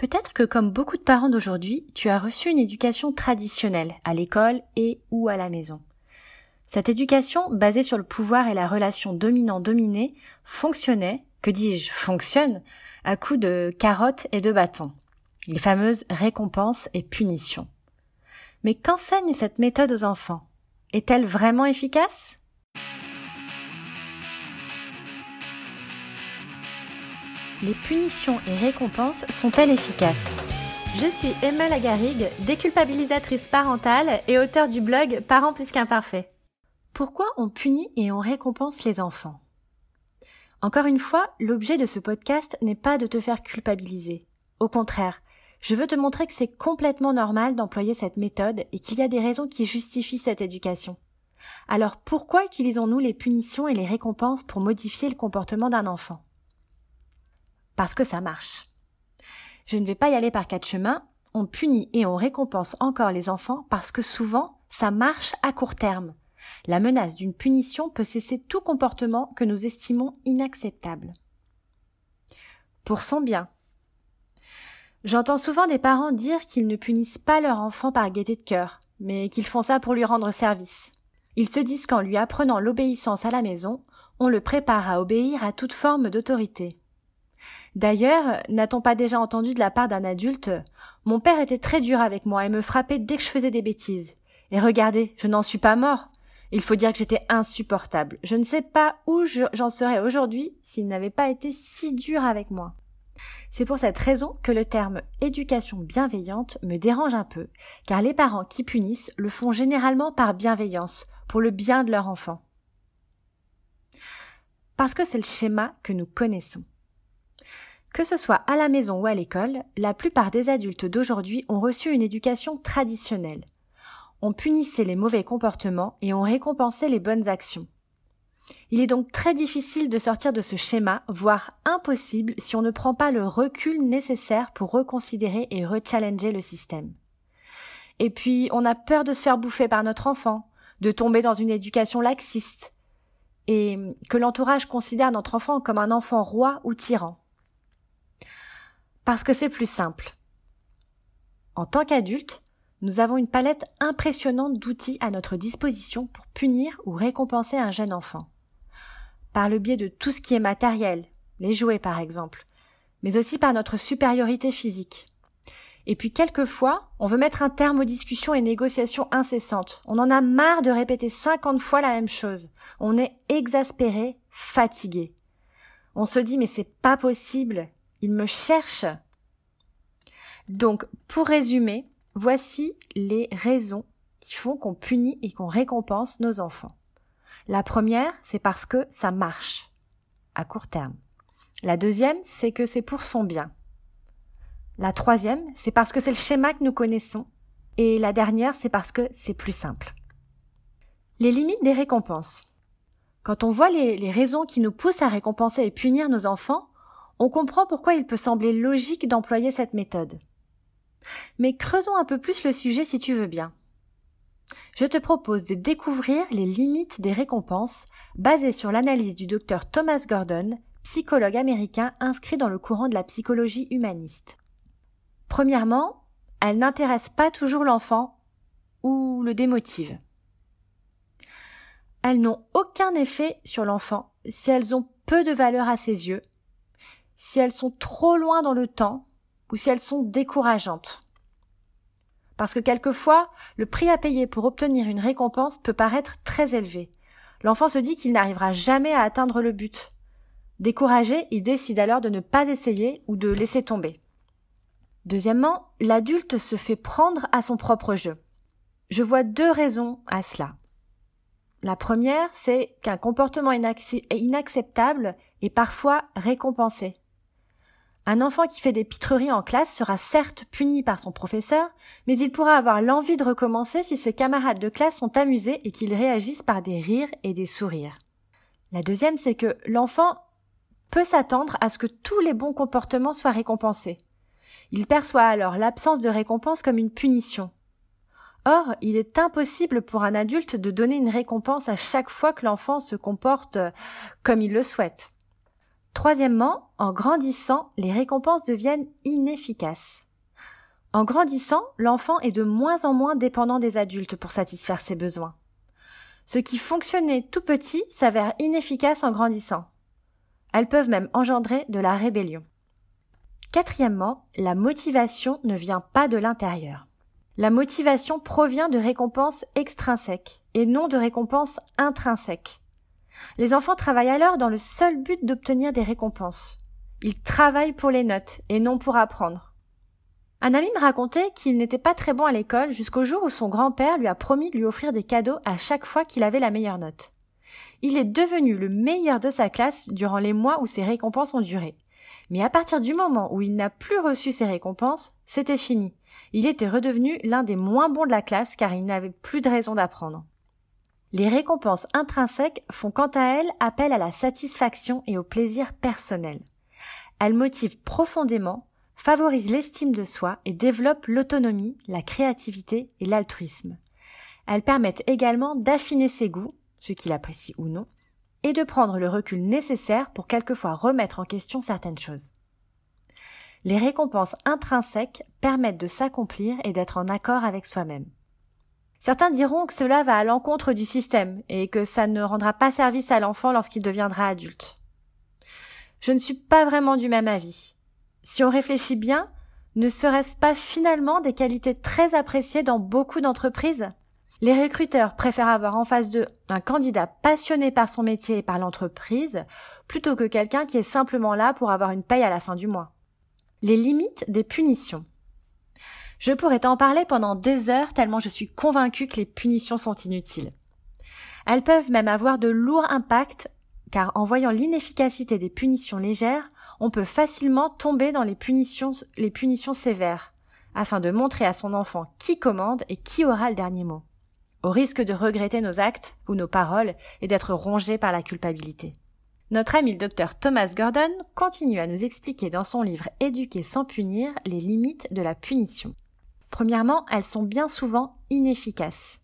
Peut-être que comme beaucoup de parents d'aujourd'hui, tu as reçu une éducation traditionnelle à l'école et ou à la maison. Cette éducation, basée sur le pouvoir et la relation dominant-dominé, fonctionnait, que dis-je, fonctionne, à coups de carottes et de bâtons. Les fameuses récompenses et punitions. Mais qu'enseigne cette méthode aux enfants? Est-elle vraiment efficace? Les punitions et récompenses sont-elles efficaces Je suis Emma Lagarigue, déculpabilisatrice parentale et auteur du blog Parents plus qu'imparfaits. Pourquoi on punit et on récompense les enfants Encore une fois, l'objet de ce podcast n'est pas de te faire culpabiliser. Au contraire, je veux te montrer que c'est complètement normal d'employer cette méthode et qu'il y a des raisons qui justifient cette éducation. Alors pourquoi utilisons-nous les punitions et les récompenses pour modifier le comportement d'un enfant? Parce que ça marche. Je ne vais pas y aller par quatre chemins, on punit et on récompense encore les enfants parce que souvent ça marche à court terme. La menace d'une punition peut cesser tout comportement que nous estimons inacceptable. Pour son bien, J'entends souvent des parents dire qu'ils ne punissent pas leur enfant par gaieté de cœur, mais qu'ils font ça pour lui rendre service. Ils se disent qu'en lui apprenant l'obéissance à la maison, on le prépare à obéir à toute forme d'autorité. D'ailleurs, n'a-t-on pas déjà entendu de la part d'un adulte Mon père était très dur avec moi et me frappait dès que je faisais des bêtises. Et regardez, je n'en suis pas mort. Il faut dire que j'étais insupportable. Je ne sais pas où j'en serais aujourd'hui s'il n'avait pas été si dur avec moi. C'est pour cette raison que le terme éducation bienveillante me dérange un peu, car les parents qui punissent le font généralement par bienveillance, pour le bien de leur enfant. Parce que c'est le schéma que nous connaissons. Que ce soit à la maison ou à l'école, la plupart des adultes d'aujourd'hui ont reçu une éducation traditionnelle. On punissait les mauvais comportements et on récompensait les bonnes actions. Il est donc très difficile de sortir de ce schéma, voire impossible si on ne prend pas le recul nécessaire pour reconsidérer et rechallenger le système. Et puis, on a peur de se faire bouffer par notre enfant, de tomber dans une éducation laxiste, et que l'entourage considère notre enfant comme un enfant roi ou tyran. Parce que c'est plus simple. En tant qu'adulte, nous avons une palette impressionnante d'outils à notre disposition pour punir ou récompenser un jeune enfant par le biais de tout ce qui est matériel, les jouets par exemple, mais aussi par notre supériorité physique. Et puis quelquefois, on veut mettre un terme aux discussions et négociations incessantes. On en a marre de répéter cinquante fois la même chose. On est exaspéré, fatigué. On se dit mais c'est pas possible. Il me cherche. Donc, pour résumer, voici les raisons qui font qu'on punit et qu'on récompense nos enfants. La première, c'est parce que ça marche à court terme. La deuxième, c'est que c'est pour son bien. La troisième, c'est parce que c'est le schéma que nous connaissons. Et la dernière, c'est parce que c'est plus simple. Les limites des récompenses. Quand on voit les, raisons qui nous poussent à récompenser et punir nos enfants, on comprend pourquoi il peut sembler logique d'employer cette méthode. Mais creusons un peu plus le sujet si tu veux bien je te propose de découvrir les limites des récompenses basées sur l'analyse du docteur Thomas Gordon, psychologue américain inscrit dans le courant de la psychologie humaniste. Premièrement, elles n'intéressent pas toujours l'enfant ou le démotivent. Elles n'ont aucun effet sur l'enfant si elles ont peu de valeur à ses yeux, si elles sont trop loin dans le temps ou si elles sont décourageantes. Parce que quelquefois, le prix à payer pour obtenir une récompense peut paraître très élevé. L'enfant se dit qu'il n'arrivera jamais à atteindre le but. Découragé, il décide alors de ne pas essayer ou de laisser tomber. Deuxièmement, l'adulte se fait prendre à son propre jeu. Je vois deux raisons à cela. La première, c'est qu'un comportement inacceptable est parfois récompensé. Un enfant qui fait des pitreries en classe sera certes puni par son professeur, mais il pourra avoir l'envie de recommencer si ses camarades de classe sont amusés et qu'ils réagissent par des rires et des sourires. La deuxième, c'est que l'enfant peut s'attendre à ce que tous les bons comportements soient récompensés. Il perçoit alors l'absence de récompense comme une punition. Or, il est impossible pour un adulte de donner une récompense à chaque fois que l'enfant se comporte comme il le souhaite. Troisièmement, en grandissant, les récompenses deviennent inefficaces. En grandissant, l'enfant est de moins en moins dépendant des adultes pour satisfaire ses besoins. Ce qui fonctionnait tout petit s'avère inefficace en grandissant. Elles peuvent même engendrer de la rébellion. Quatrièmement, la motivation ne vient pas de l'intérieur. La motivation provient de récompenses extrinsèques et non de récompenses intrinsèques. Les enfants travaillent alors dans le seul but d'obtenir des récompenses. Ils travaillent pour les notes et non pour apprendre. Un ami me racontait qu'il n'était pas très bon à l'école jusqu'au jour où son grand-père lui a promis de lui offrir des cadeaux à chaque fois qu'il avait la meilleure note. Il est devenu le meilleur de sa classe durant les mois où ses récompenses ont duré. Mais à partir du moment où il n'a plus reçu ses récompenses, c'était fini. Il était redevenu l'un des moins bons de la classe car il n'avait plus de raison d'apprendre. Les récompenses intrinsèques font quant à elles appel à la satisfaction et au plaisir personnel. Elles motivent profondément, favorisent l'estime de soi et développent l'autonomie, la créativité et l'altruisme. Elles permettent également d'affiner ses goûts, ce qu'il apprécie ou non, et de prendre le recul nécessaire pour quelquefois remettre en question certaines choses. Les récompenses intrinsèques permettent de s'accomplir et d'être en accord avec soi-même. Certains diront que cela va à l'encontre du système et que ça ne rendra pas service à l'enfant lorsqu'il deviendra adulte. Je ne suis pas vraiment du même avis. Si on réfléchit bien, ne serait-ce pas finalement des qualités très appréciées dans beaucoup d'entreprises? Les recruteurs préfèrent avoir en face d'eux un candidat passionné par son métier et par l'entreprise plutôt que quelqu'un qui est simplement là pour avoir une paye à la fin du mois. Les limites des punitions. Je pourrais t'en parler pendant des heures tellement je suis convaincue que les punitions sont inutiles. Elles peuvent même avoir de lourds impacts car en voyant l'inefficacité des punitions légères, on peut facilement tomber dans les punitions, sévères, afin de montrer à son enfant qui commande et qui aura le dernier mot, au risque de regretter nos actes ou nos paroles et d'être rongé par la culpabilité. Notre ami le docteur Thomas Gordon continue à nous expliquer dans son livre Éduquer sans punir les limites de la punition. Premièrement, elles sont bien souvent inefficaces.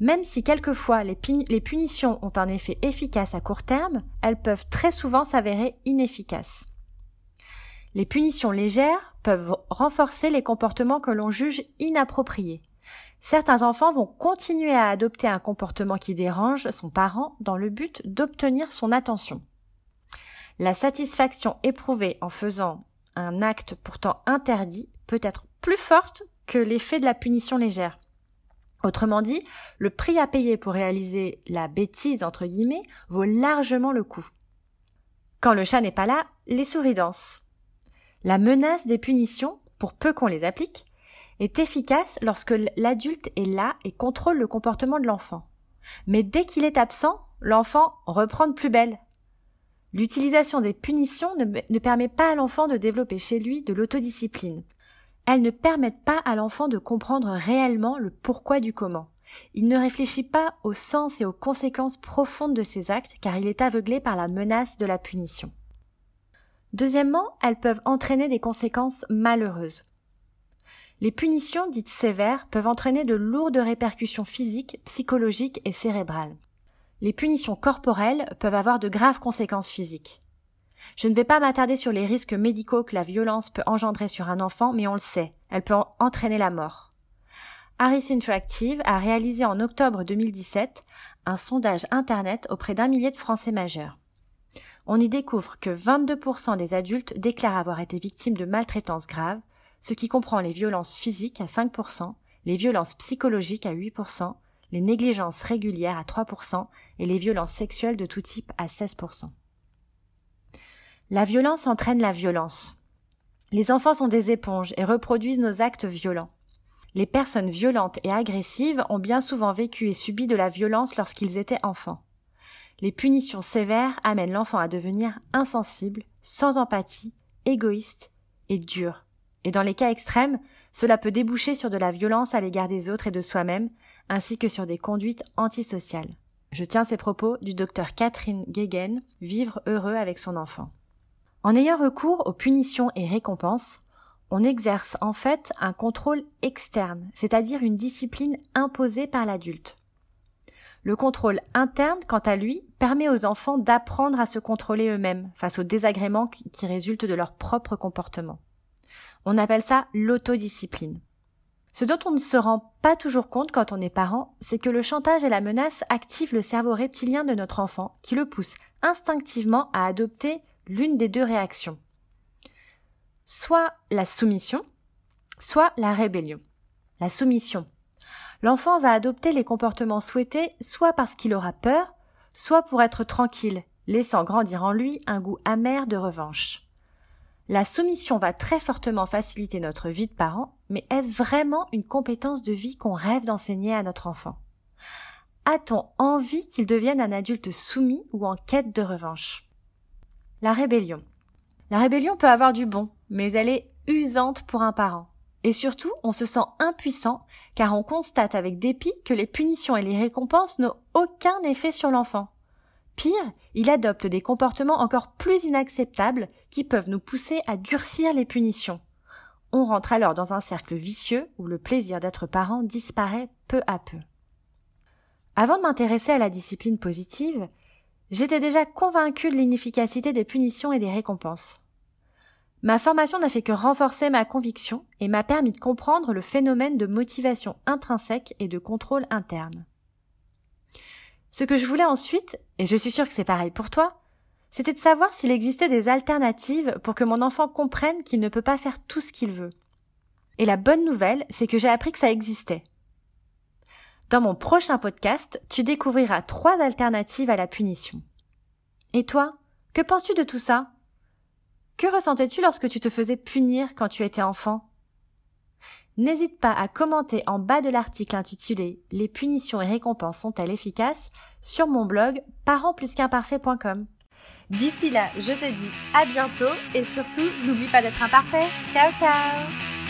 Même si quelquefois les, punitions ont un effet efficace à court terme, elles peuvent très souvent s'avérer inefficaces. Les punitions légères peuvent renforcer les comportements que l'on juge inappropriés. Certains enfants vont continuer à adopter un comportement qui dérange son parent dans le but d'obtenir son attention. La satisfaction éprouvée en faisant un acte pourtant interdit peut être plus forte que l'effet de la punition légère. Autrement dit, le prix à payer pour réaliser la bêtise entre guillemets vaut largement le coup. Quand le chat n'est pas là, les souris dansent. La menace des punitions, pour peu qu'on les applique, est efficace lorsque l'adulte est là et contrôle le comportement de l'enfant. Mais dès qu'il est absent, l'enfant reprend de plus belle. L'utilisation des punitions ne, permet pas à l'enfant de développer chez lui de l'autodiscipline, elles ne permettent pas à l'enfant de comprendre réellement le pourquoi du comment. Il ne réfléchit pas au sens et aux conséquences profondes de ses actes car il est aveuglé par la menace de la punition. Deuxièmement, elles peuvent entraîner des conséquences malheureuses. Les punitions dites sévères peuvent entraîner de lourdes répercussions physiques, psychologiques et cérébrales. Les punitions corporelles peuvent avoir de graves conséquences physiques. Je ne vais pas m'attarder sur les risques médicaux que la violence peut engendrer sur un enfant, mais on le sait, elle peut entraîner la mort. Harris Interactive a réalisé en octobre 2017 un sondage Internet auprès d'un millier de Français majeurs. On y découvre que 22% des adultes déclarent avoir été victimes de maltraitance grave, ce qui comprend les violences physiques à 5%, les violences psychologiques à 8%, les négligences régulières à 3% et les violences sexuelles de tout type à 16%. La violence entraîne la violence. Les enfants sont des éponges et reproduisent nos actes violents. Les personnes violentes et agressives ont bien souvent vécu et subi de la violence lorsqu'ils étaient enfants. Les punitions sévères amènent l'enfant à devenir insensible, sans empathie, égoïste et dur. Et dans les cas extrêmes, cela peut déboucher sur de la violence à l'égard des autres et de soi-même, ainsi que sur des conduites antisociales. Je tiens ces propos du docteur Catherine Guéguen, Vivre heureux avec son enfant. En ayant recours aux punitions et récompenses, on exerce en fait un contrôle externe, c'est-à-dire une discipline imposée par l'adulte. Le contrôle interne, quant à lui, permet aux enfants d'apprendre à se contrôler eux-mêmes face aux désagréments qui résultent de leur propre comportement. On appelle ça l'autodiscipline. Ce dont on ne se rend pas toujours compte quand on est parent, c'est que le chantage et la menace activent le cerveau reptilien de notre enfant qui le pousse instinctivement à adopter l'une des deux réactions. Soit la soumission, soit la rébellion. La soumission. L'enfant va adopter les comportements souhaités soit parce qu'il aura peur, soit pour être tranquille, laissant grandir en lui un goût amer de revanche. La soumission va très fortement faciliter notre vie de parent, mais est-ce vraiment une compétence de vie qu'on rêve d'enseigner à notre enfant? A-t-on envie qu'il devienne un adulte soumis ou en quête de revanche? La rébellion. La rébellion peut avoir du bon, mais elle est usante pour un parent. Et surtout, on se sent impuissant car on constate avec dépit que les punitions et les récompenses n'ont aucun effet sur l'enfant. Pire, il adopte des comportements encore plus inacceptables qui peuvent nous pousser à durcir les punitions. On rentre alors dans un cercle vicieux où le plaisir d'être parent disparaît peu à peu. Avant de m'intéresser à la discipline positive, j'étais déjà convaincue de l'inefficacité des punitions et des récompenses. Ma formation n'a fait que renforcer ma conviction et m'a permis de comprendre le phénomène de motivation intrinsèque et de contrôle interne. Ce que je voulais ensuite, et je suis sûre que c'est pareil pour toi, c'était de savoir s'il existait des alternatives pour que mon enfant comprenne qu'il ne peut pas faire tout ce qu'il veut. Et la bonne nouvelle, c'est que j'ai appris que ça existait. Dans mon prochain podcast, tu découvriras trois alternatives à la punition. Et toi, que penses-tu de tout ça? Que ressentais-tu lorsque tu te faisais punir quand tu étais enfant? N'hésite pas à commenter en bas de l'article intitulé Les punitions et récompenses sont-elles efficaces? sur mon blog parentsplusqu'imparfait.com. D'ici là, je te dis à bientôt et surtout, n'oublie pas d'être imparfait. Ciao ciao